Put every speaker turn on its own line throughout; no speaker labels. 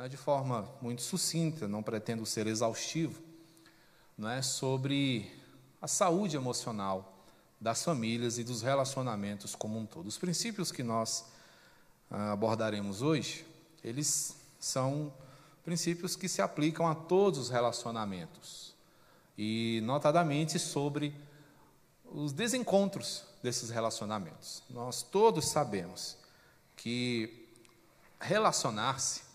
né, de forma muito sucinta, não pretendo ser exaustivo, né, sobre a saúde emocional das famílias e dos relacionamentos como um todo. Os princípios que nós ah, abordaremos hoje, eles são princípios que se aplicam a todos os relacionamentos e, notadamente, sobre os desencontros desses relacionamentos. Nós todos sabemos que relacionar-se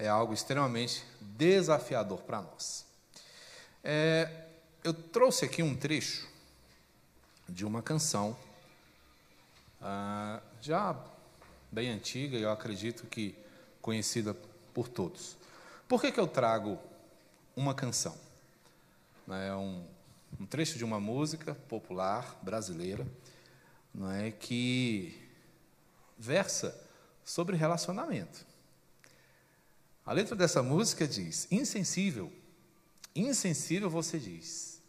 é algo extremamente desafiador para nós. É, eu trouxe aqui um trecho de uma canção, ah, já bem antiga, eu acredito que conhecida por todos. Por que, que eu trago uma canção? É um, um trecho de uma música popular brasileira não é, que versa sobre relacionamento. A letra dessa música diz: insensível, insensível você diz,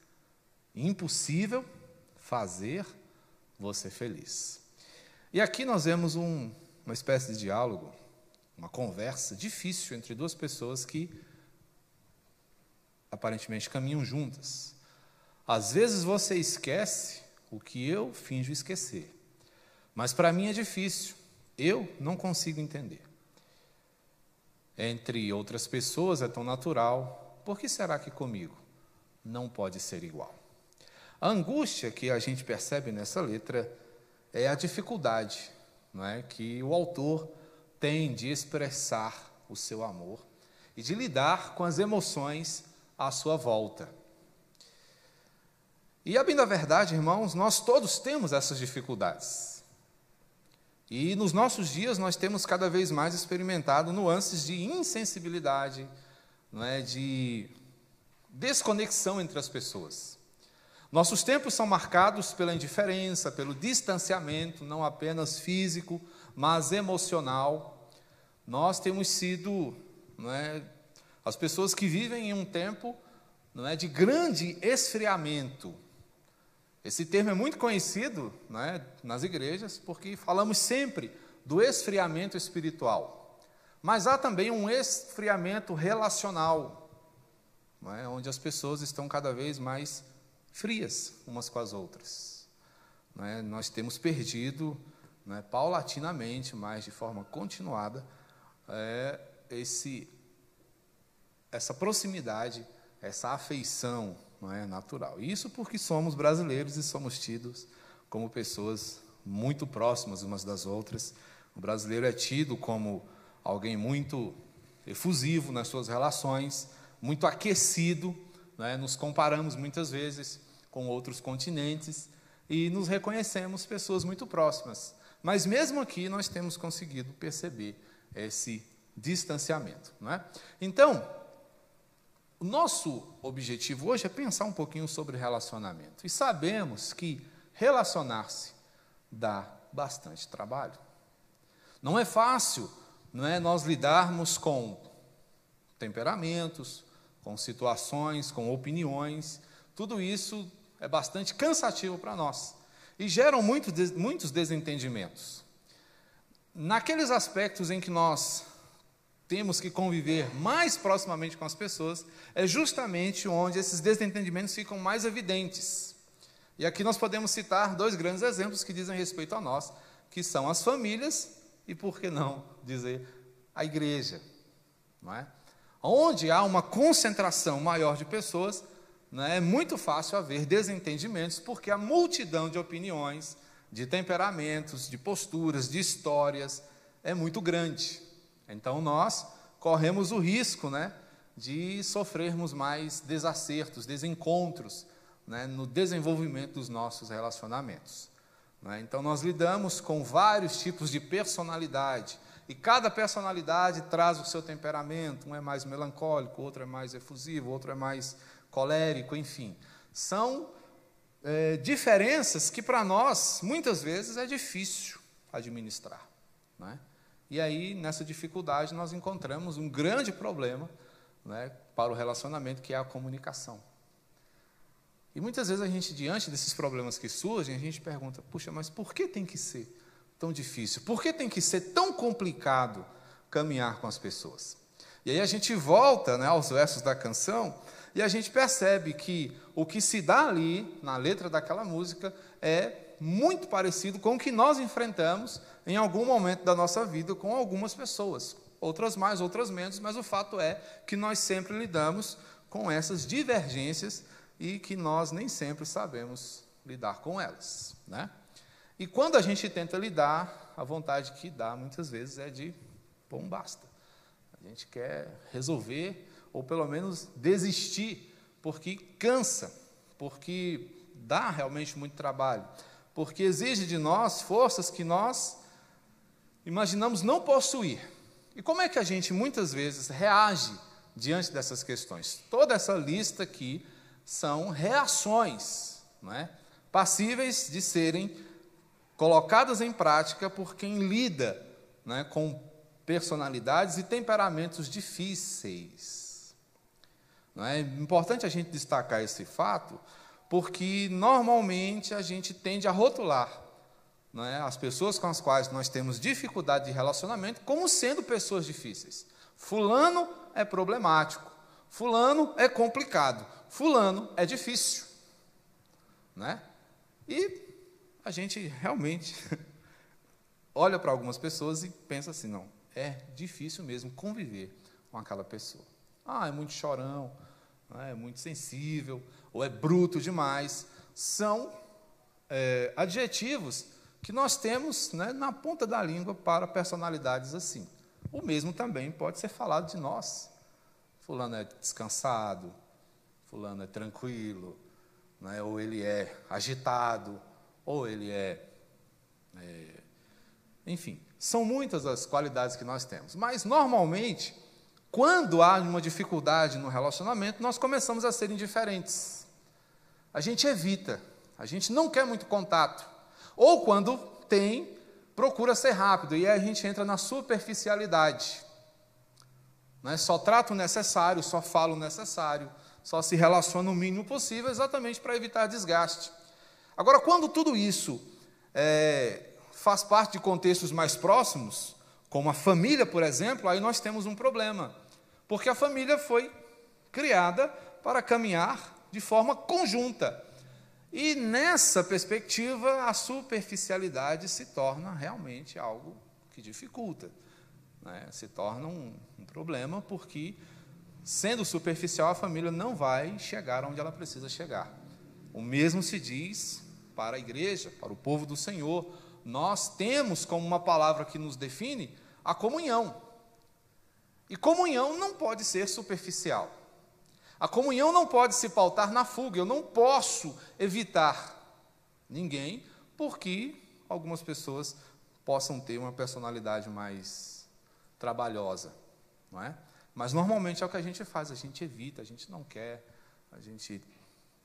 impossível fazer você feliz. E aqui nós vemos um, uma espécie de diálogo, uma conversa difícil entre duas pessoas que aparentemente caminham juntas. Às vezes você esquece o que eu finjo esquecer, mas para mim é difícil, eu não consigo entender. Entre outras pessoas é tão natural, por que será que comigo não pode ser igual? A angústia que a gente percebe nessa letra é a dificuldade não é, que o autor tem de expressar o seu amor e de lidar com as emoções à sua volta. E a bem da verdade, irmãos, nós todos temos essas dificuldades. E nos nossos dias nós temos cada vez mais experimentado nuances de insensibilidade, não é, de desconexão entre as pessoas. Nossos tempos são marcados pela indiferença, pelo distanciamento, não apenas físico, mas emocional. Nós temos sido é, as pessoas que vivem em um tempo não é, de grande esfriamento. Esse termo é muito conhecido não é, nas igrejas, porque falamos sempre do esfriamento espiritual. Mas há também um esfriamento relacional, não é, onde as pessoas estão cada vez mais frias umas com as outras. É? Nós temos perdido, é, paulatinamente, mas de forma continuada, é, esse, essa proximidade, essa afeição é, natural. Isso porque somos brasileiros e somos tidos como pessoas muito próximas umas das outras. O brasileiro é tido como alguém muito efusivo nas suas relações, muito aquecido né? Nos comparamos muitas vezes com outros continentes e nos reconhecemos pessoas muito próximas. Mas mesmo aqui nós temos conseguido perceber esse distanciamento. Não é? Então, o nosso objetivo hoje é pensar um pouquinho sobre relacionamento. E sabemos que relacionar-se dá bastante trabalho. Não é fácil não é, nós lidarmos com temperamentos, com situações, com opiniões. Tudo isso é bastante cansativo para nós e geram muito, muitos desentendimentos. Naqueles aspectos em que nós temos que conviver mais proximamente com as pessoas, é justamente onde esses desentendimentos ficam mais evidentes. E aqui nós podemos citar dois grandes exemplos que dizem respeito a nós, que são as famílias e, por que não dizer, a igreja. Não é? Onde há uma concentração maior de pessoas, né, é muito fácil haver desentendimentos, porque a multidão de opiniões, de temperamentos, de posturas, de histórias é muito grande. Então nós corremos o risco né, de sofrermos mais desacertos, desencontros né, no desenvolvimento dos nossos relacionamentos. Né? Então nós lidamos com vários tipos de personalidade e cada personalidade traz o seu temperamento. Um é mais melancólico, outro é mais efusivo, outro é mais colérico, enfim. São é, diferenças que para nós, muitas vezes, é difícil administrar. Né? E aí, nessa dificuldade, nós encontramos um grande problema né, para o relacionamento, que é a comunicação. E muitas vezes a gente, diante desses problemas que surgem, a gente pergunta: puxa, mas por que tem que ser? tão difícil? Por que tem que ser tão complicado caminhar com as pessoas? E aí a gente volta né, aos versos da canção e a gente percebe que o que se dá ali na letra daquela música é muito parecido com o que nós enfrentamos em algum momento da nossa vida com algumas pessoas, outras mais, outras menos, mas o fato é que nós sempre lidamos com essas divergências e que nós nem sempre sabemos lidar com elas, né? E quando a gente tenta lidar, a vontade que dá muitas vezes é de bom basta. A gente quer resolver ou pelo menos desistir, porque cansa, porque dá realmente muito trabalho, porque exige de nós forças que nós imaginamos não possuir. E como é que a gente muitas vezes reage diante dessas questões? Toda essa lista aqui são reações, é? passíveis de serem colocadas em prática por quem lida né, com personalidades e temperamentos difíceis. Não é importante a gente destacar esse fato, porque normalmente a gente tende a rotular não é, as pessoas com as quais nós temos dificuldade de relacionamento como sendo pessoas difíceis. Fulano é problemático, fulano é complicado, fulano é difícil. Né? E a gente realmente olha para algumas pessoas e pensa assim, não, é difícil mesmo conviver com aquela pessoa. Ah, é muito chorão, é muito sensível, ou é bruto demais. São é, adjetivos que nós temos né, na ponta da língua para personalidades assim. O mesmo também pode ser falado de nós. Fulano é descansado, fulano é tranquilo, né, ou ele é agitado, ou ele é, é enfim, são muitas as qualidades que nós temos. Mas, normalmente, quando há uma dificuldade no relacionamento, nós começamos a ser indiferentes. A gente evita, a gente não quer muito contato. Ou quando tem, procura ser rápido, e aí a gente entra na superficialidade. Né? Só trata o necessário, só fala o necessário, só se relaciona o mínimo possível, exatamente para evitar desgaste. Agora, quando tudo isso é, faz parte de contextos mais próximos, como a família, por exemplo, aí nós temos um problema. Porque a família foi criada para caminhar de forma conjunta. E nessa perspectiva, a superficialidade se torna realmente algo que dificulta. Né? Se torna um, um problema, porque, sendo superficial, a família não vai chegar onde ela precisa chegar. O mesmo se diz para a igreja, para o povo do Senhor nós temos como uma palavra que nos define a comunhão. E comunhão não pode ser superficial. A comunhão não pode se pautar na fuga. Eu não posso evitar ninguém porque algumas pessoas possam ter uma personalidade mais trabalhosa, não é? Mas normalmente é o que a gente faz, a gente evita, a gente não quer, a gente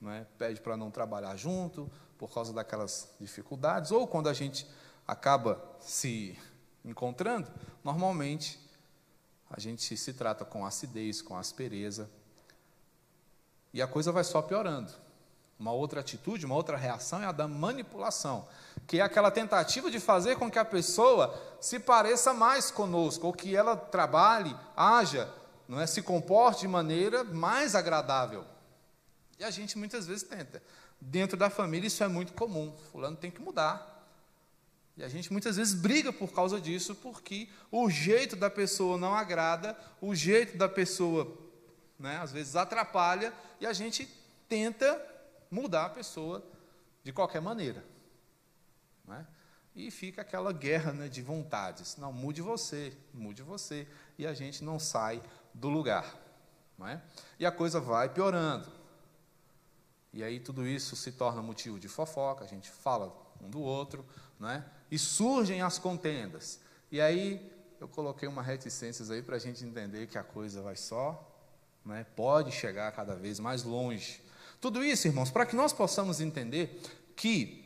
não é, pede para não trabalhar junto, por causa daquelas dificuldades, ou quando a gente acaba se encontrando, normalmente a gente se trata com acidez, com aspereza, e a coisa vai só piorando. Uma outra atitude, uma outra reação é a da manipulação, que é aquela tentativa de fazer com que a pessoa se pareça mais conosco, ou que ela trabalhe, haja, não é, se comporte de maneira mais agradável. E a gente muitas vezes tenta. Dentro da família isso é muito comum. Fulano tem que mudar. E a gente muitas vezes briga por causa disso, porque o jeito da pessoa não agrada, o jeito da pessoa, né, às vezes, atrapalha, e a gente tenta mudar a pessoa de qualquer maneira. Né? E fica aquela guerra né, de vontades. Não, mude você, mude você. E a gente não sai do lugar. Não é? E a coisa vai piorando. E aí tudo isso se torna motivo de fofoca, a gente fala um do outro, né? e surgem as contendas. E aí eu coloquei uma reticências aí para a gente entender que a coisa vai só, né? pode chegar cada vez mais longe. Tudo isso, irmãos, para que nós possamos entender que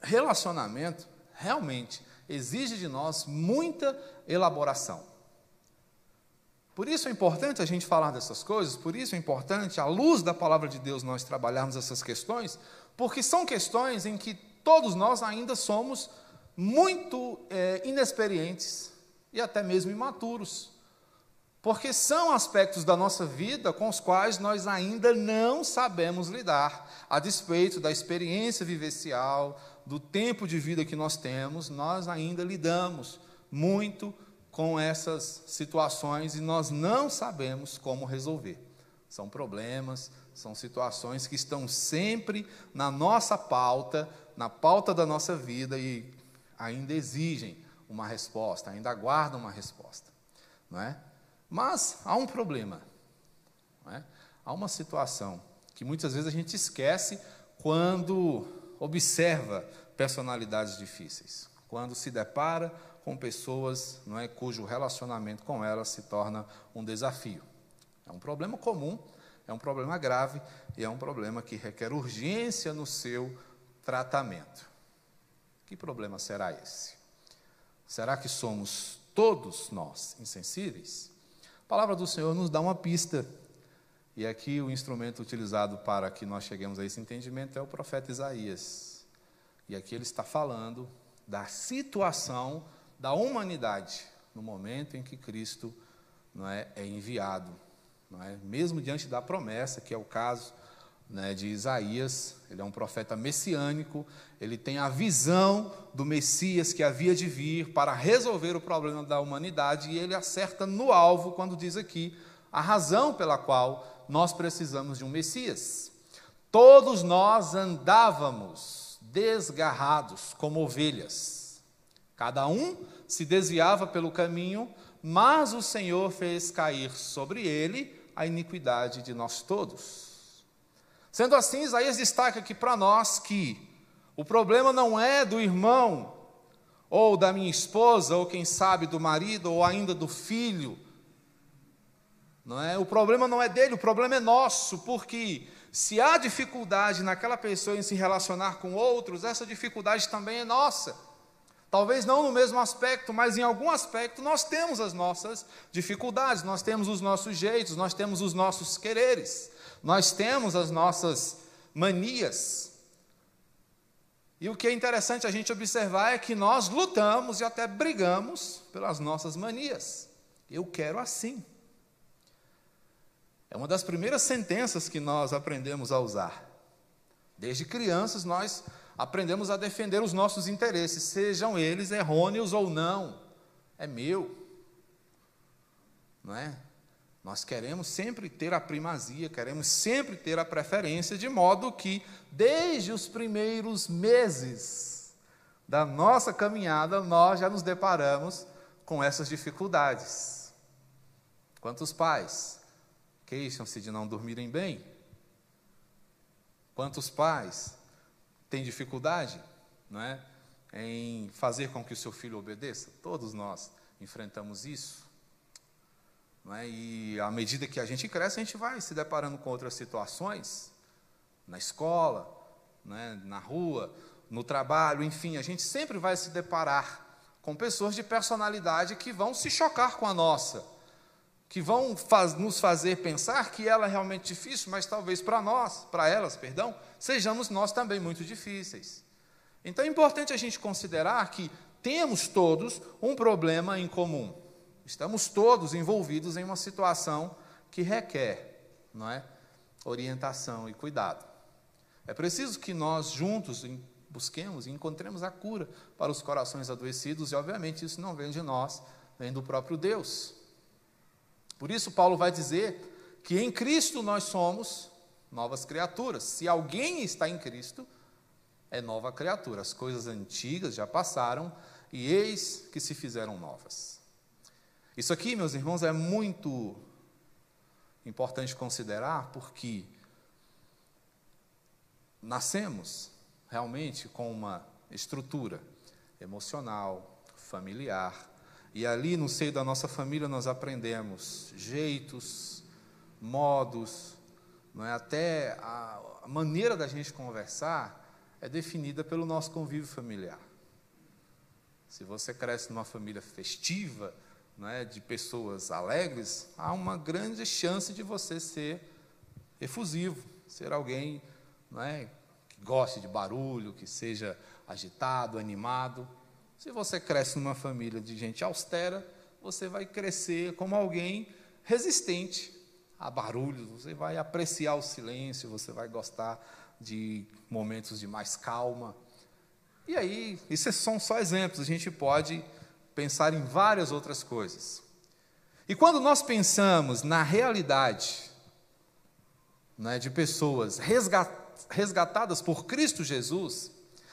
relacionamento realmente exige de nós muita elaboração. Por isso é importante a gente falar dessas coisas, por isso é importante, à luz da palavra de Deus, nós trabalharmos essas questões, porque são questões em que todos nós ainda somos muito é, inexperientes e até mesmo imaturos. Porque são aspectos da nossa vida com os quais nós ainda não sabemos lidar, a despeito da experiência vivencial, do tempo de vida que nós temos, nós ainda lidamos muito com essas situações e nós não sabemos como resolver. São problemas, são situações que estão sempre na nossa pauta, na pauta da nossa vida e ainda exigem uma resposta, ainda aguardam uma resposta, não é? Mas há um problema, é? Há uma situação que muitas vezes a gente esquece quando observa personalidades difíceis, quando se depara com pessoas não é, cujo relacionamento com elas se torna um desafio. É um problema comum, é um problema grave e é um problema que requer urgência no seu tratamento. Que problema será esse? Será que somos todos nós insensíveis? Palavra do Senhor nos dá uma pista. E aqui o instrumento utilizado para que nós cheguemos a esse entendimento é o profeta Isaías. E aqui ele está falando da situação da humanidade no momento em que Cristo não é, é enviado, não é? mesmo diante da promessa, que é o caso né, de Isaías, ele é um profeta messiânico, ele tem a visão do Messias que havia de vir para resolver o problema da humanidade, e ele acerta no alvo quando diz aqui a razão pela qual nós precisamos de um Messias. Todos nós andávamos desgarrados como ovelhas, cada um se desviava pelo caminho, mas o Senhor fez cair sobre ele a iniquidade de nós todos. Sendo assim, Isaías destaca aqui para nós que o problema não é do irmão, ou da minha esposa, ou quem sabe do marido, ou ainda do filho. Não é? O problema não é dele, o problema é nosso, porque se há dificuldade naquela pessoa em se relacionar com outros, essa dificuldade também é nossa. Talvez não no mesmo aspecto, mas em algum aspecto nós temos as nossas dificuldades, nós temos os nossos jeitos, nós temos os nossos quereres. Nós temos as nossas manias. E o que é interessante a gente observar é que nós lutamos e até brigamos pelas nossas manias. Eu quero assim. É uma das primeiras sentenças que nós aprendemos a usar. Desde crianças, nós aprendemos a defender os nossos interesses, sejam eles errôneos ou não. É meu. Não é? Nós queremos sempre ter a primazia, queremos sempre ter a preferência, de modo que, desde os primeiros meses da nossa caminhada, nós já nos deparamos com essas dificuldades. Quantos pais queixam-se de não dormirem bem? Quantos pais têm dificuldade não é, em fazer com que o seu filho obedeça? Todos nós enfrentamos isso. É? E à medida que a gente cresce, a gente vai se deparando com outras situações, na escola, né? na rua, no trabalho, enfim, a gente sempre vai se deparar com pessoas de personalidade que vão se chocar com a nossa, que vão faz, nos fazer pensar que ela é realmente difícil, mas talvez para nós, para elas, perdão, sejamos nós também muito difíceis. Então é importante a gente considerar que temos todos um problema em comum. Estamos todos envolvidos em uma situação que requer, não é, orientação e cuidado. É preciso que nós juntos busquemos e encontremos a cura para os corações adoecidos e obviamente isso não vem de nós, vem do próprio Deus. Por isso Paulo vai dizer que em Cristo nós somos novas criaturas. Se alguém está em Cristo, é nova criatura. As coisas antigas já passaram e eis que se fizeram novas. Isso aqui, meus irmãos, é muito importante considerar porque nascemos realmente com uma estrutura emocional, familiar, e ali no seio da nossa família nós aprendemos jeitos, modos, é? até a maneira da gente conversar é definida pelo nosso convívio familiar. Se você cresce numa família festiva, é, de pessoas alegres, há uma grande chance de você ser efusivo, ser alguém é, que goste de barulho, que seja agitado, animado. Se você cresce numa família de gente austera, você vai crescer como alguém resistente a barulhos, você vai apreciar o silêncio, você vai gostar de momentos de mais calma. E aí, isso são só exemplos, a gente pode pensar em várias outras coisas. E quando nós pensamos na realidade né, de pessoas resgatadas por Cristo Jesus,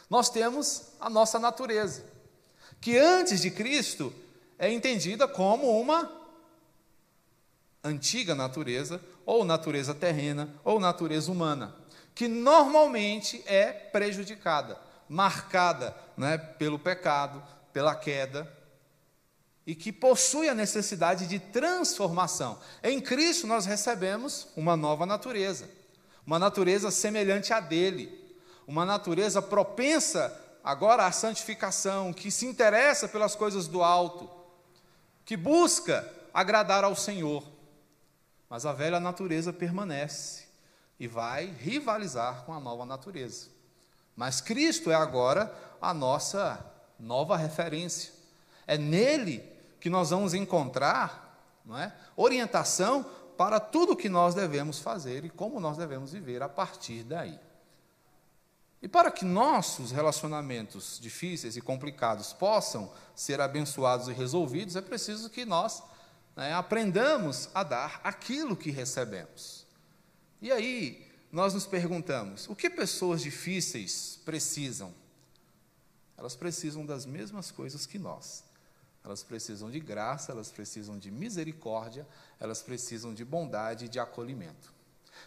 nós temos a nossa natureza, que antes de Cristo é entendida como uma antiga natureza, ou natureza terrena, ou natureza humana, que normalmente é prejudicada, marcada né, pelo pecado, pela queda, e que possui a necessidade de transformação. Em Cristo nós recebemos uma nova natureza, uma natureza semelhante à dele, uma natureza propensa agora à santificação, que se interessa pelas coisas do alto, que busca agradar ao Senhor. Mas a velha natureza permanece e vai rivalizar com a nova natureza. Mas Cristo é agora a nossa nova referência. É nele que nós vamos encontrar não é, orientação para tudo o que nós devemos fazer e como nós devemos viver a partir daí. E para que nossos relacionamentos difíceis e complicados possam ser abençoados e resolvidos, é preciso que nós né, aprendamos a dar aquilo que recebemos. E aí, nós nos perguntamos: o que pessoas difíceis precisam? Elas precisam das mesmas coisas que nós. Elas precisam de graça, elas precisam de misericórdia, elas precisam de bondade e de acolhimento.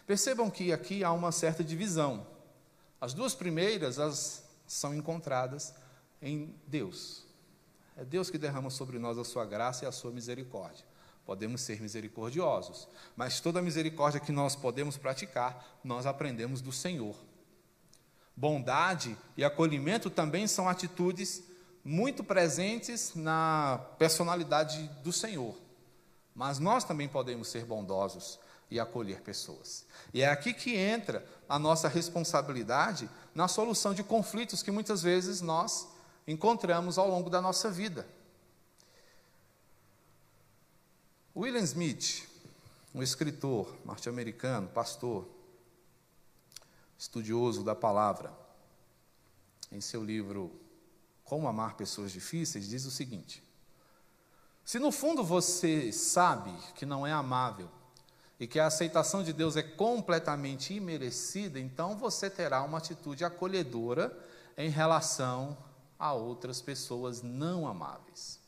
Percebam que aqui há uma certa divisão. As duas primeiras as são encontradas em Deus. É Deus que derrama sobre nós a sua graça e a sua misericórdia. Podemos ser misericordiosos, mas toda a misericórdia que nós podemos praticar, nós aprendemos do Senhor. Bondade e acolhimento também são atitudes muito presentes na personalidade do Senhor. Mas nós também podemos ser bondosos e acolher pessoas. E é aqui que entra a nossa responsabilidade na solução de conflitos que muitas vezes nós encontramos ao longo da nossa vida. William Smith, um escritor norte-americano, pastor, estudioso da palavra, em seu livro Como Amar Pessoas Difíceis, diz o seguinte: Se no fundo você sabe que não é amável e que a aceitação de Deus é completamente imerecida, então você terá uma atitude acolhedora em relação a outras pessoas não amáveis.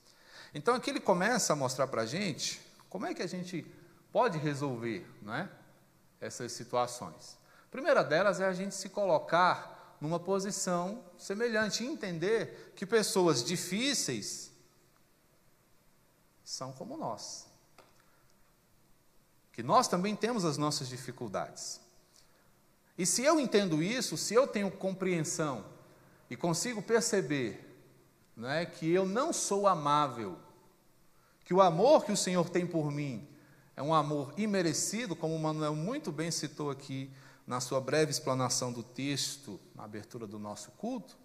Então aqui ele começa a mostrar para a gente como é que a gente pode resolver não é, essas situações? A primeira delas é a gente se colocar numa posição semelhante e entender que pessoas difíceis são como nós. Que nós também temos as nossas dificuldades. E se eu entendo isso, se eu tenho compreensão e consigo perceber não é, que eu não sou amável que o amor que o Senhor tem por mim é um amor imerecido, como o Manuel muito bem citou aqui na sua breve explanação do texto, na abertura do nosso culto,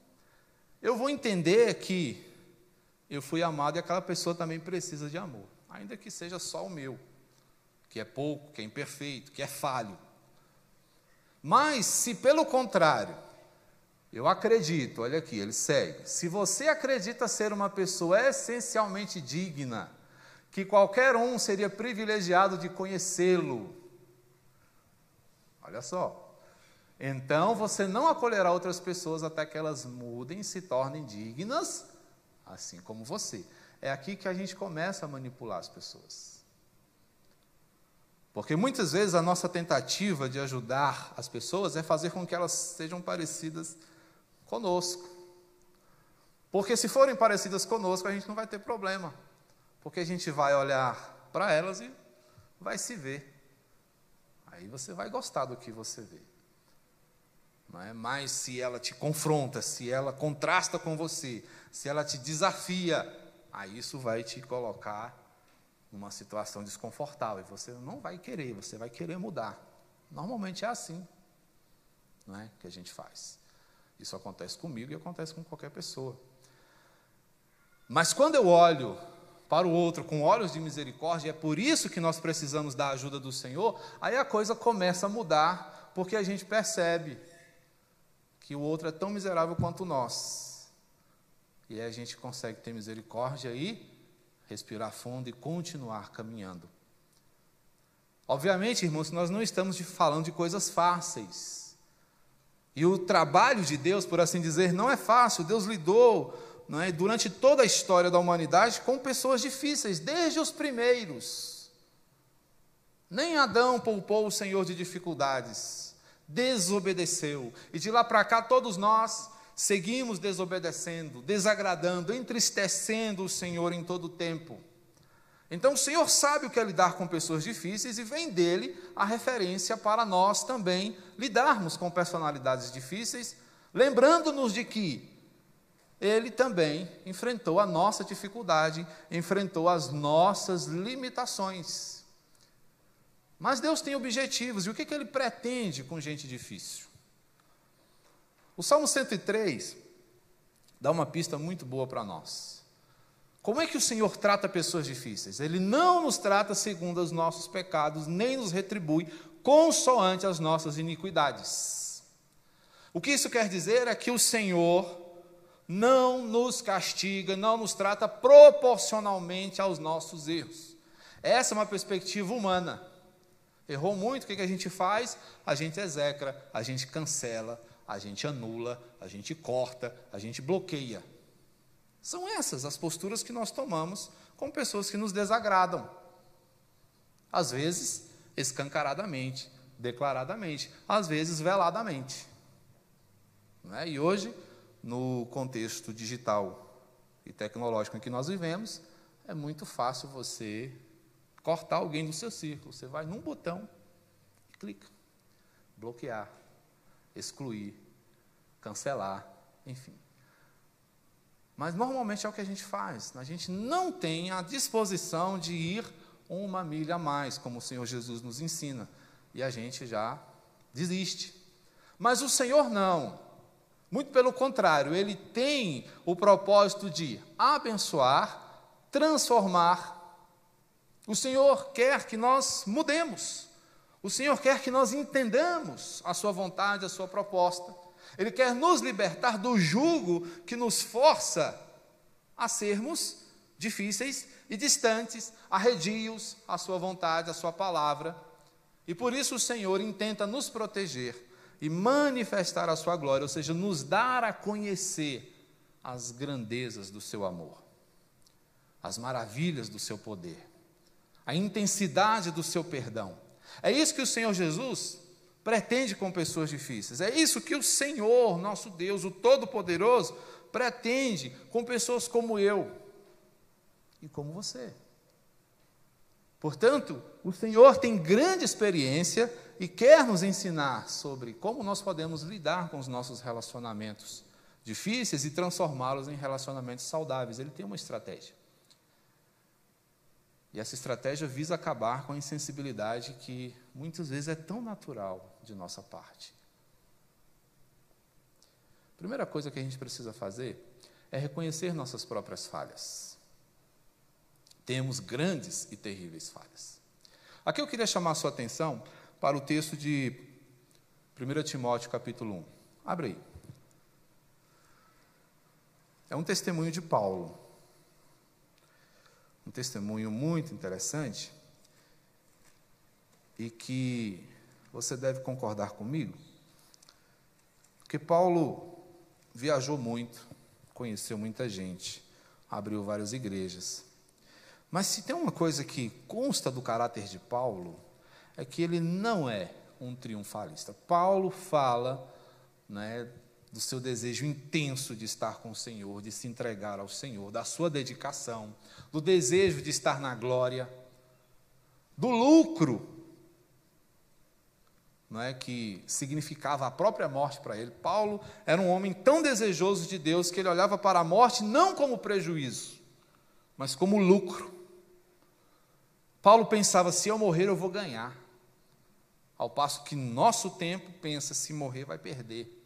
eu vou entender que eu fui amado e aquela pessoa também precisa de amor, ainda que seja só o meu, que é pouco, que é imperfeito, que é falho. Mas se pelo contrário, eu acredito, olha aqui, ele segue. Se você acredita ser uma pessoa essencialmente digna, que qualquer um seria privilegiado de conhecê-lo. Olha só. Então você não acolherá outras pessoas até que elas mudem e se tornem dignas, assim como você. É aqui que a gente começa a manipular as pessoas. Porque muitas vezes a nossa tentativa de ajudar as pessoas é fazer com que elas sejam parecidas conosco. Porque se forem parecidas conosco, a gente não vai ter problema. Porque a gente vai olhar para elas e vai se ver. Aí você vai gostar do que você vê. Não é? Mas se ela te confronta, se ela contrasta com você, se ela te desafia, aí isso vai te colocar numa situação desconfortável. E você não vai querer, você vai querer mudar. Normalmente é assim não é? que a gente faz. Isso acontece comigo e acontece com qualquer pessoa. Mas quando eu olho para o outro com olhos de misericórdia, é por isso que nós precisamos da ajuda do Senhor, aí a coisa começa a mudar, porque a gente percebe que o outro é tão miserável quanto nós. E aí a gente consegue ter misericórdia e respirar fundo e continuar caminhando. Obviamente, irmãos, nós não estamos falando de coisas fáceis. E o trabalho de Deus, por assim dizer, não é fácil. Deus lidou é, durante toda a história da humanidade com pessoas difíceis, desde os primeiros. Nem Adão poupou o Senhor de dificuldades, desobedeceu. E de lá para cá, todos nós seguimos desobedecendo, desagradando, entristecendo o Senhor em todo o tempo. Então o Senhor sabe o que é lidar com pessoas difíceis e vem dele a referência para nós também lidarmos com personalidades difíceis, lembrando-nos de que ele também enfrentou a nossa dificuldade, enfrentou as nossas limitações. Mas Deus tem objetivos, e o que, que ele pretende com gente difícil? O Salmo 103 dá uma pista muito boa para nós. Como é que o Senhor trata pessoas difíceis? Ele não nos trata segundo os nossos pecados, nem nos retribui consoante as nossas iniquidades. O que isso quer dizer é que o Senhor não nos castiga, não nos trata proporcionalmente aos nossos erros. Essa é uma perspectiva humana. Errou muito, o que a gente faz? A gente execra, a gente cancela, a gente anula, a gente corta, a gente bloqueia. São essas as posturas que nós tomamos com pessoas que nos desagradam. Às vezes, escancaradamente, declaradamente, às vezes, veladamente. É? E hoje, no contexto digital e tecnológico em que nós vivemos, é muito fácil você cortar alguém do seu círculo. Você vai num botão e clica. Bloquear, excluir, cancelar, enfim. Mas normalmente é o que a gente faz. A gente não tem a disposição de ir uma milha a mais, como o Senhor Jesus nos ensina. E a gente já desiste. Mas o Senhor não. Muito pelo contrário, ele tem o propósito de abençoar, transformar. O Senhor quer que nós mudemos. O Senhor quer que nós entendamos a sua vontade, a sua proposta. Ele quer nos libertar do jugo que nos força a sermos difíceis e distantes, arredios à sua vontade, à sua palavra. E por isso o Senhor intenta nos proteger e manifestar a sua glória, ou seja, nos dar a conhecer as grandezas do seu amor, as maravilhas do seu poder, a intensidade do seu perdão. É isso que o Senhor Jesus pretende com pessoas difíceis. É isso que o Senhor, nosso Deus, o Todo-Poderoso, pretende com pessoas como eu e como você. Portanto, o Senhor tem grande experiência e quer nos ensinar sobre como nós podemos lidar com os nossos relacionamentos difíceis e transformá-los em relacionamentos saudáveis. Ele tem uma estratégia. E essa estratégia visa acabar com a insensibilidade que muitas vezes é tão natural de nossa parte. A primeira coisa que a gente precisa fazer é reconhecer nossas próprias falhas. Temos grandes e terríveis falhas. Aqui eu queria chamar a sua atenção para o texto de 1 Timóteo, capítulo 1. Abre aí. É um testemunho de Paulo um testemunho muito interessante e que você deve concordar comigo, porque Paulo viajou muito, conheceu muita gente, abriu várias igrejas. Mas se tem uma coisa que consta do caráter de Paulo, é que ele não é um triunfalista. Paulo fala né, do seu desejo intenso de estar com o Senhor, de se entregar ao Senhor, da sua dedicação, do desejo de estar na glória, do lucro, não é que significava a própria morte para ele. Paulo era um homem tão desejoso de Deus que ele olhava para a morte não como prejuízo, mas como lucro. Paulo pensava: se eu morrer, eu vou ganhar. Ao passo que nosso tempo pensa: se morrer, vai perder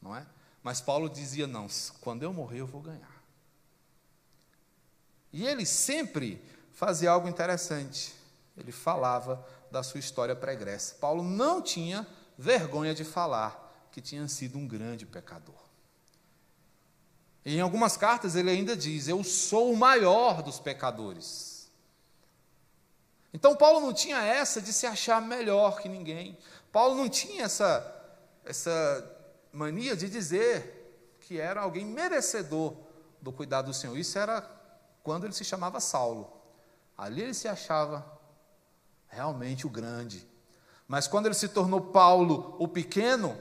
não é? Mas Paulo dizia: não, quando eu morrer eu vou ganhar. E ele sempre fazia algo interessante. Ele falava da sua história pregressa. Paulo não tinha vergonha de falar que tinha sido um grande pecador. E em algumas cartas ele ainda diz: Eu sou o maior dos pecadores. Então Paulo não tinha essa de se achar melhor que ninguém. Paulo não tinha essa, essa mania de dizer que era alguém merecedor do cuidado do Senhor. Isso era quando ele se chamava Saulo. Ali ele se achava realmente o grande. Mas quando ele se tornou Paulo, o pequeno,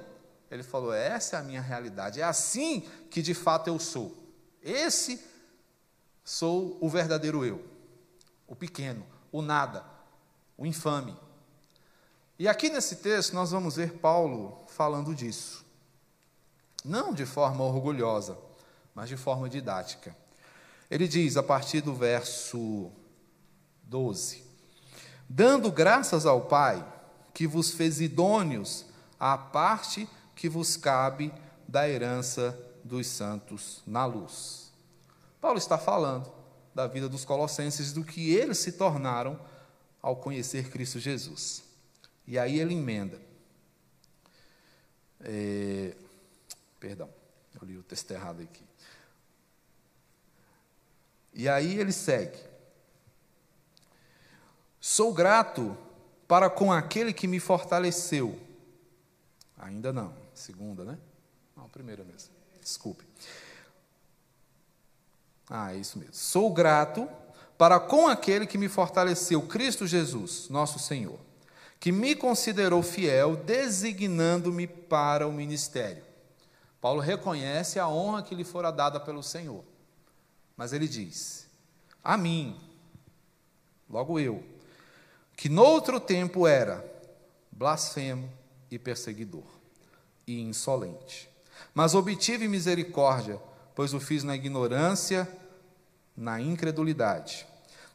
ele falou: essa é a minha realidade, é assim que de fato eu sou. Esse sou o verdadeiro eu, o pequeno, o nada, o infame. E aqui nesse texto nós vamos ver Paulo falando disso. Não de forma orgulhosa, mas de forma didática. Ele diz a partir do verso 12: Dando graças ao Pai, que vos fez idôneos à parte que vos cabe da herança dos santos na luz. Paulo está falando da vida dos colossenses, do que eles se tornaram ao conhecer Cristo Jesus. E aí ele emenda. É, perdão, eu li o texto errado aqui. E aí ele segue. Sou grato para com aquele que me fortaleceu. Ainda não, segunda, né? Não, primeira mesmo. Desculpe. Ah, é isso mesmo. Sou grato para com aquele que me fortaleceu, Cristo Jesus, nosso Senhor que me considerou fiel, designando-me para o ministério. Paulo reconhece a honra que lhe fora dada pelo Senhor. Mas ele diz: A mim, logo eu, que noutro tempo era blasfemo e perseguidor, e insolente. Mas obtive misericórdia, pois o fiz na ignorância, na incredulidade.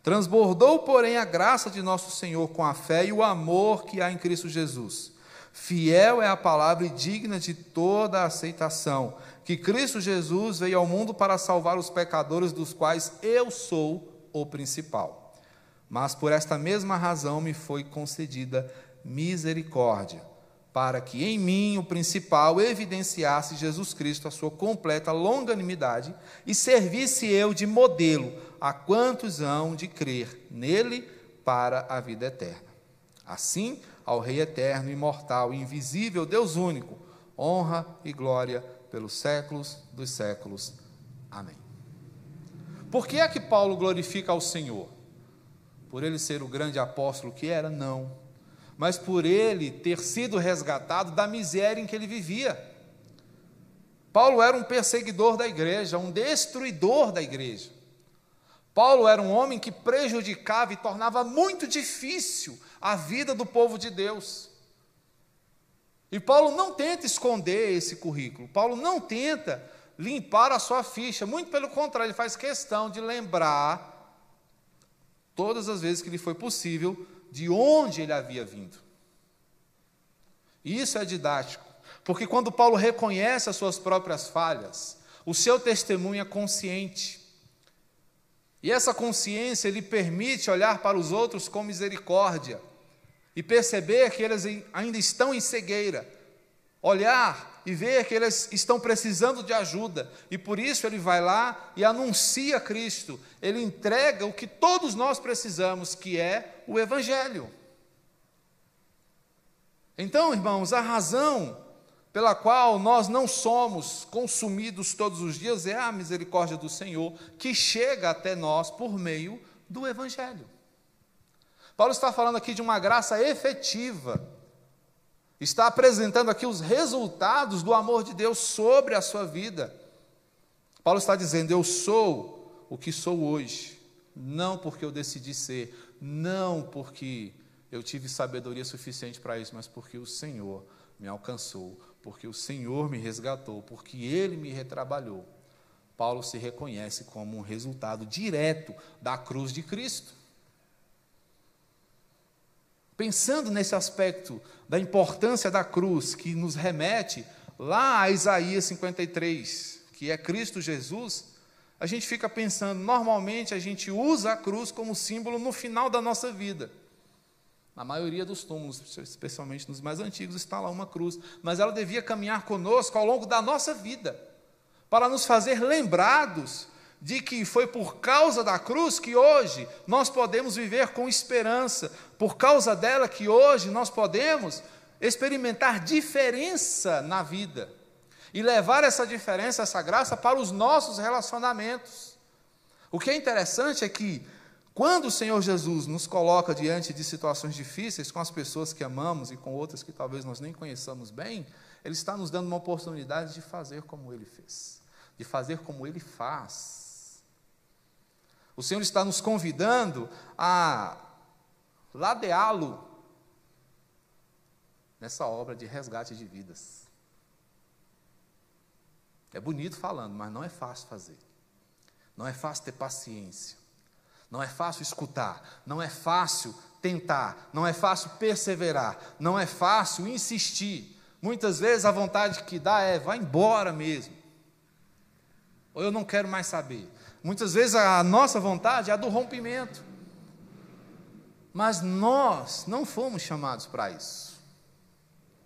Transbordou, porém, a graça de nosso Senhor com a fé e o amor que há em Cristo Jesus. Fiel é a palavra e digna de toda a aceitação, que Cristo Jesus veio ao mundo para salvar os pecadores, dos quais eu sou o principal. Mas por esta mesma razão me foi concedida misericórdia para que em mim o principal evidenciasse Jesus Cristo a sua completa longanimidade e servisse eu de modelo a quantos hão de crer nele para a vida eterna. Assim, ao Rei eterno, imortal e invisível, Deus único, honra e glória pelos séculos dos séculos. Amém. Por que é que Paulo glorifica ao Senhor? Por ele ser o grande apóstolo que era? Não mas por ele ter sido resgatado da miséria em que ele vivia. Paulo era um perseguidor da igreja, um destruidor da igreja. Paulo era um homem que prejudicava e tornava muito difícil a vida do povo de Deus. E Paulo não tenta esconder esse currículo, Paulo não tenta limpar a sua ficha, muito pelo contrário, ele faz questão de lembrar, todas as vezes que lhe foi possível, de onde ele havia vindo. E isso é didático, porque quando Paulo reconhece as suas próprias falhas, o seu testemunho é consciente. E essa consciência lhe permite olhar para os outros com misericórdia e perceber que eles ainda estão em cegueira, olhar e ver que eles estão precisando de ajuda, e por isso ele vai lá e anuncia Cristo, ele entrega o que todos nós precisamos, que é o Evangelho. Então, irmãos, a razão pela qual nós não somos consumidos todos os dias é a misericórdia do Senhor, que chega até nós por meio do Evangelho. Paulo está falando aqui de uma graça efetiva está apresentando aqui os resultados do amor de Deus sobre a sua vida. Paulo está dizendo: Eu sou o que sou hoje, não porque eu decidi ser, não porque eu tive sabedoria suficiente para isso, mas porque o Senhor me alcançou, porque o Senhor me resgatou, porque Ele me retrabalhou. Paulo se reconhece como um resultado direto da cruz de Cristo. Pensando nesse aspecto da importância da cruz, que nos remete lá a Isaías 53, que é Cristo Jesus, a gente fica pensando, normalmente a gente usa a cruz como símbolo no final da nossa vida. Na maioria dos túmulos, especialmente nos mais antigos, está lá uma cruz, mas ela devia caminhar conosco ao longo da nossa vida, para nos fazer lembrados de que foi por causa da cruz que hoje nós podemos viver com esperança, por causa dela que hoje nós podemos experimentar diferença na vida e levar essa diferença, essa graça para os nossos relacionamentos. O que é interessante é que quando o Senhor Jesus nos coloca diante de situações difíceis com as pessoas que amamos e com outras que talvez nós nem conheçamos bem, Ele está nos dando uma oportunidade de fazer como Ele fez, de fazer como Ele faz. O Senhor está nos convidando a ladeá-lo nessa obra de resgate de vidas. É bonito falando, mas não é fácil fazer. Não é fácil ter paciência. Não é fácil escutar, não é fácil tentar, não é fácil perseverar, não é fácil insistir. Muitas vezes a vontade que dá é vá embora mesmo. Ou eu não quero mais saber. Muitas vezes a nossa vontade é a do rompimento. Mas nós não fomos chamados para isso.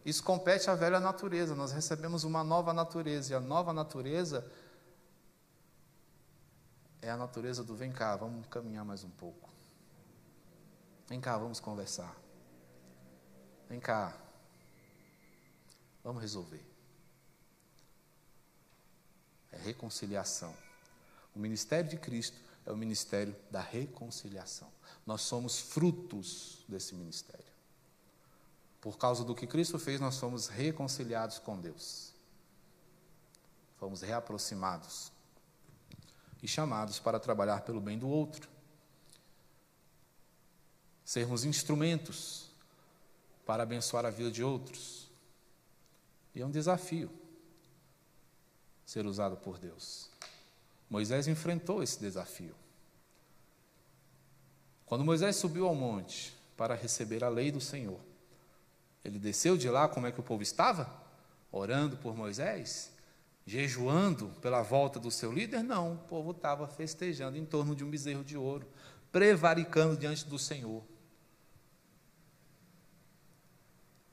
Isso compete à velha natureza. Nós recebemos uma nova natureza e a nova natureza é a natureza do vem cá, vamos caminhar mais um pouco. Vem cá, vamos conversar. Vem cá, vamos resolver. É reconciliação. O ministério de Cristo é o ministério da reconciliação. Nós somos frutos desse ministério. Por causa do que Cristo fez, nós fomos reconciliados com Deus. Fomos reaproximados e chamados para trabalhar pelo bem do outro. Sermos instrumentos para abençoar a vida de outros. E é um desafio ser usado por Deus. Moisés enfrentou esse desafio. Quando Moisés subiu ao monte para receber a lei do Senhor, ele desceu de lá, como é que o povo estava? Orando por Moisés jejuando pela volta do seu líder? Não, o povo estava festejando em torno de um bezerro de ouro, prevaricando diante do Senhor.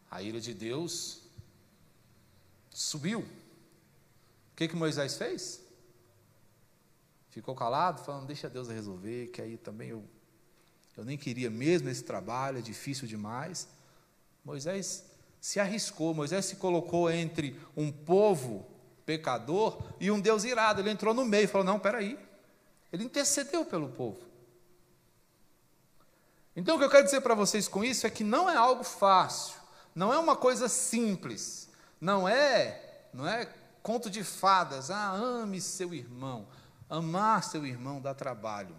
A ira de Deus subiu. O que, que Moisés fez? Ficou calado, falando: Deixa Deus resolver, que aí também eu, eu nem queria mesmo esse trabalho, é difícil demais. Moisés se arriscou, Moisés se colocou entre um povo pecador e um Deus irado. Ele entrou no meio e falou: Não, peraí. Ele intercedeu pelo povo. Então, o que eu quero dizer para vocês com isso é que não é algo fácil, não é uma coisa simples, não é, não é conto de fadas. Ah, ame seu irmão. Amar seu irmão dá trabalho.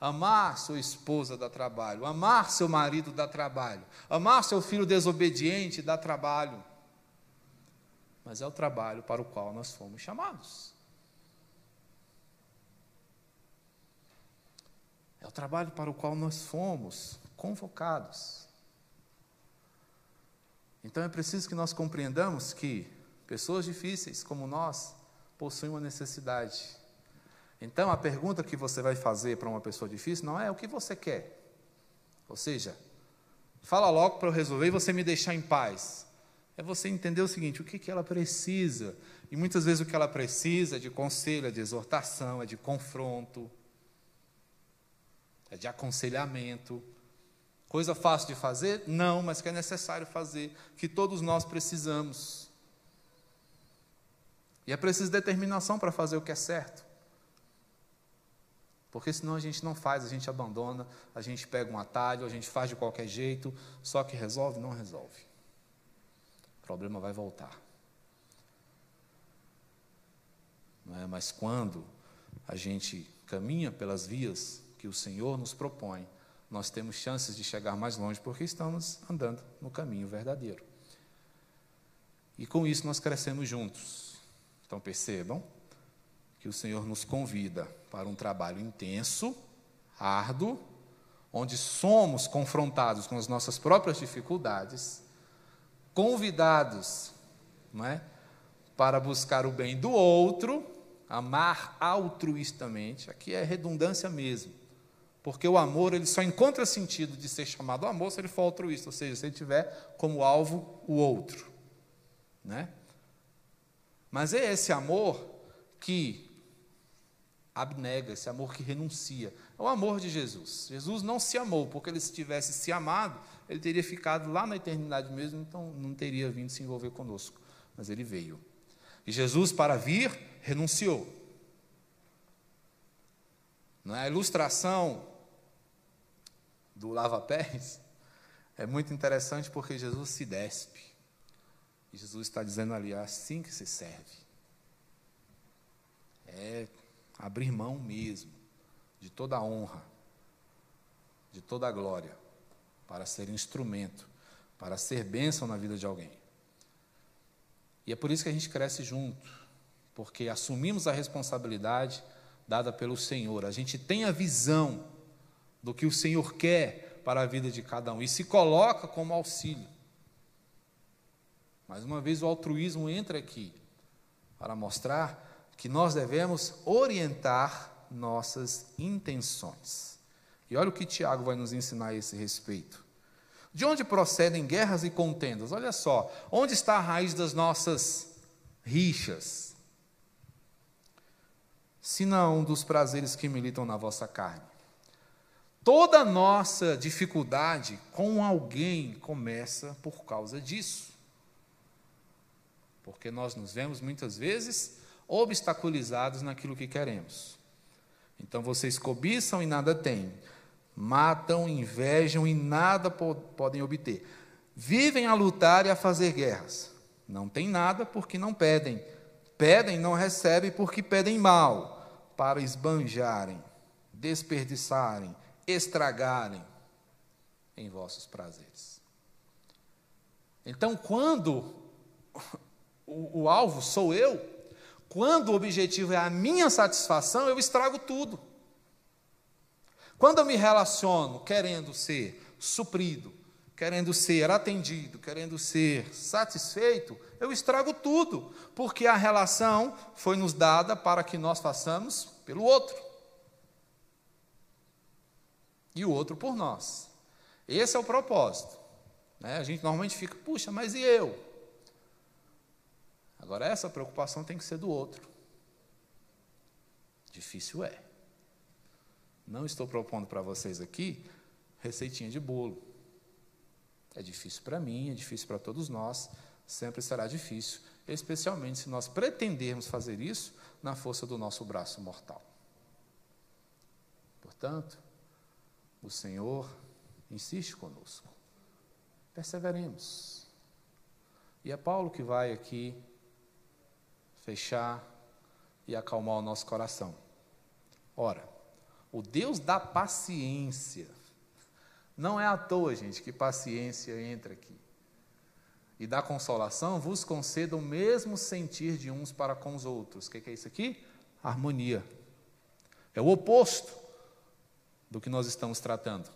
Amar sua esposa dá trabalho. Amar seu marido dá trabalho. Amar seu filho desobediente dá trabalho mas é o trabalho para o qual nós fomos chamados. É o trabalho para o qual nós fomos convocados. Então é preciso que nós compreendamos que pessoas difíceis como nós possuem uma necessidade. Então a pergunta que você vai fazer para uma pessoa difícil não é o que você quer. Ou seja, fala logo para eu resolver e você me deixar em paz é você entender o seguinte: o que, que ela precisa. E muitas vezes o que ela precisa é de conselho, é de exortação, é de confronto, é de aconselhamento. Coisa fácil de fazer? Não, mas que é necessário fazer, que todos nós precisamos. E é preciso determinação para fazer o que é certo. Porque senão a gente não faz, a gente abandona, a gente pega um atalho, a gente faz de qualquer jeito, só que resolve, não resolve problema vai voltar. É? Mas quando a gente caminha pelas vias que o Senhor nos propõe, nós temos chances de chegar mais longe porque estamos andando no caminho verdadeiro. E com isso nós crescemos juntos. Então percebam que o Senhor nos convida para um trabalho intenso, árduo, onde somos confrontados com as nossas próprias dificuldades convidados não é? para buscar o bem do outro, amar altruistamente, aqui é redundância mesmo. Porque o amor ele só encontra sentido de ser chamado amor se ele for altruísta, ou seja, se ele tiver como alvo o outro. Né? Mas é esse amor que abnega, esse amor que renuncia. É o amor de Jesus. Jesus não se amou, porque ele se tivesse se amado, ele teria ficado lá na eternidade mesmo, então não teria vindo se envolver conosco. Mas ele veio. E Jesus, para vir, renunciou. Na é? ilustração do lava-pés é muito interessante porque Jesus se despe. E Jesus está dizendo ali, é assim que se serve. É abrir mão mesmo de toda a honra, de toda a glória, para ser instrumento, para ser bênção na vida de alguém. E é por isso que a gente cresce junto, porque assumimos a responsabilidade dada pelo Senhor. A gente tem a visão do que o Senhor quer para a vida de cada um e se coloca como auxílio. Mais uma vez, o altruísmo entra aqui para mostrar que nós devemos orientar nossas intenções. E olha o que Tiago vai nos ensinar a esse respeito. De onde procedem guerras e contendas? Olha só, onde está a raiz das nossas rixas? Se não dos prazeres que militam na vossa carne. Toda nossa dificuldade com alguém começa por causa disso. Porque nós nos vemos muitas vezes obstaculizados naquilo que queremos. Então vocês cobiçam e nada têm, matam, invejam e nada po podem obter. Vivem a lutar e a fazer guerras. Não têm nada porque não pedem. Pedem não recebem porque pedem mal, para esbanjarem, desperdiçarem, estragarem em vossos prazeres. Então, quando o, o alvo sou eu, quando o objetivo é a minha satisfação, eu estrago tudo. Quando eu me relaciono querendo ser suprido, querendo ser atendido, querendo ser satisfeito, eu estrago tudo, porque a relação foi nos dada para que nós façamos pelo outro. E o outro por nós. Esse é o propósito. Né? A gente normalmente fica, puxa, mas e eu? Agora, essa preocupação tem que ser do outro. Difícil é. Não estou propondo para vocês aqui receitinha de bolo. É difícil para mim, é difícil para todos nós, sempre será difícil, especialmente se nós pretendermos fazer isso na força do nosso braço mortal. Portanto, o Senhor insiste conosco. Perseveremos. E é Paulo que vai aqui fechar e acalmar o nosso coração. Ora, o Deus da paciência, não é à toa, gente, que paciência entra aqui. E da consolação vos conceda o mesmo sentir de uns para com os outros. O que é isso aqui? Harmonia. É o oposto do que nós estamos tratando,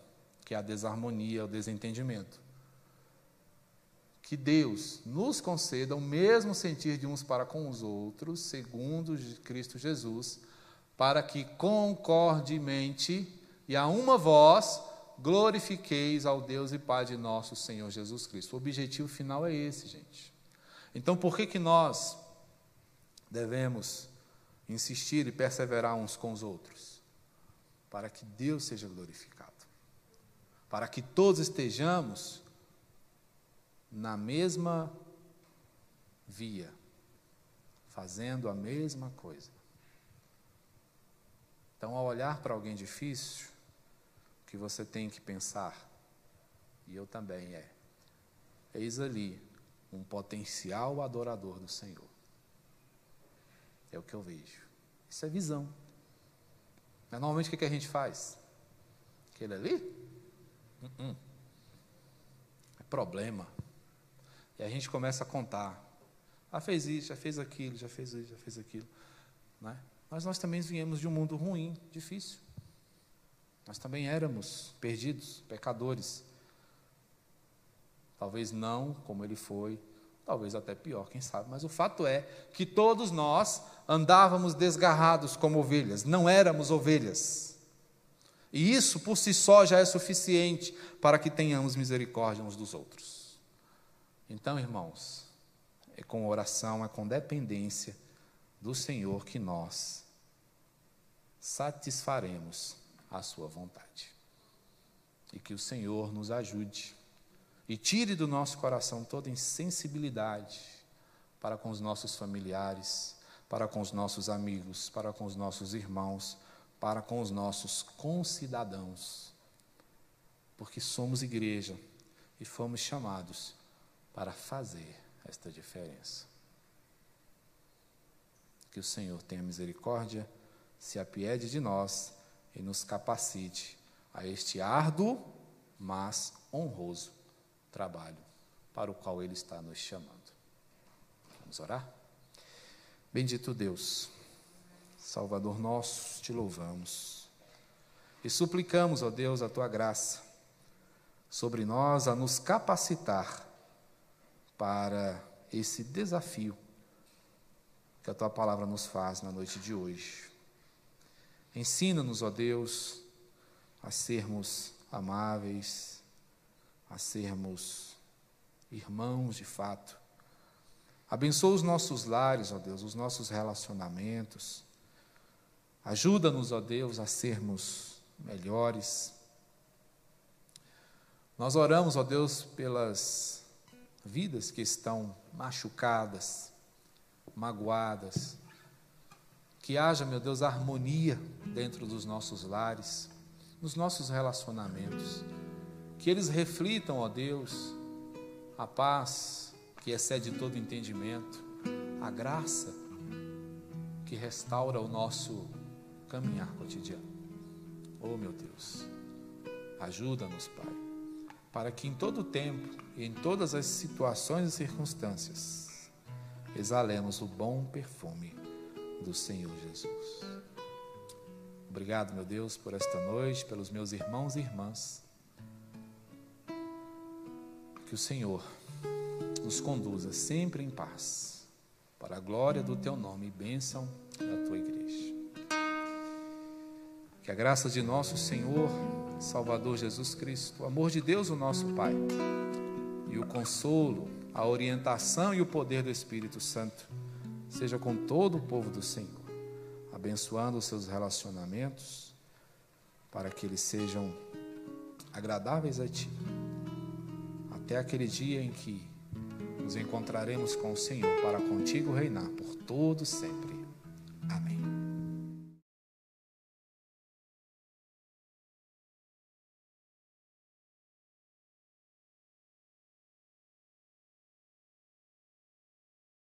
que é a desarmonia, o desentendimento que Deus nos conceda o mesmo sentir de uns para com os outros, segundo Cristo Jesus, para que concordemente e a uma voz glorifiqueis ao Deus e Pai de nosso Senhor Jesus Cristo. O objetivo final é esse, gente. Então, por que, que nós devemos insistir e perseverar uns com os outros? Para que Deus seja glorificado. Para que todos estejamos na mesma via, fazendo a mesma coisa. Então, ao olhar para alguém difícil, o que você tem que pensar, e eu também é, eis ali um potencial adorador do Senhor. É o que eu vejo. Isso é visão. Mas normalmente o que a gente faz? Aquele ali? Uh -uh. É problema. E a gente começa a contar. Ah, fez isso, já fez aquilo, já fez isso, já fez aquilo. Né? Mas nós também viemos de um mundo ruim, difícil. Nós também éramos perdidos, pecadores. Talvez não como ele foi, talvez até pior, quem sabe, mas o fato é que todos nós andávamos desgarrados como ovelhas, não éramos ovelhas. E isso por si só já é suficiente para que tenhamos misericórdia uns dos outros. Então, irmãos, é com oração, é com dependência do Senhor que nós satisfaremos a Sua vontade. E que o Senhor nos ajude e tire do nosso coração toda insensibilidade para com os nossos familiares, para com os nossos amigos, para com os nossos irmãos, para com os nossos concidadãos. Porque somos igreja e fomos chamados para fazer esta diferença. Que o Senhor tenha misericórdia, se apiede de nós e nos capacite a este árduo, mas honroso trabalho para o qual Ele está nos chamando. Vamos orar? Bendito Deus, Salvador nosso, te louvamos e suplicamos, ó Deus, a tua graça sobre nós a nos capacitar para esse desafio que a tua palavra nos faz na noite de hoje. Ensina-nos, ó Deus, a sermos amáveis, a sermos irmãos de fato. Abençoa os nossos lares, ó Deus, os nossos relacionamentos. Ajuda-nos, ó Deus, a sermos melhores. Nós oramos, ó Deus, pelas vidas que estão machucadas, magoadas. Que haja, meu Deus, harmonia dentro dos nossos lares, nos nossos relacionamentos que eles reflitam, ó Deus, a paz que excede todo entendimento, a graça que restaura o nosso caminhar cotidiano. Oh, meu Deus, ajuda-nos, Pai, para que em todo tempo e em todas as situações e circunstâncias exalemos o bom perfume do Senhor Jesus. Obrigado, meu Deus, por esta noite, pelos meus irmãos e irmãs que o Senhor nos conduza sempre em paz, para a glória do teu nome e bênção da tua igreja. Que a graça de nosso Senhor, Salvador Jesus Cristo, o amor de Deus, o nosso Pai, e o consolo, a orientação e o poder do Espírito Santo seja com todo o povo do Senhor, abençoando os seus relacionamentos, para que eles sejam agradáveis a Ti até aquele dia em que nos encontraremos com o Senhor para contigo reinar por todo sempre.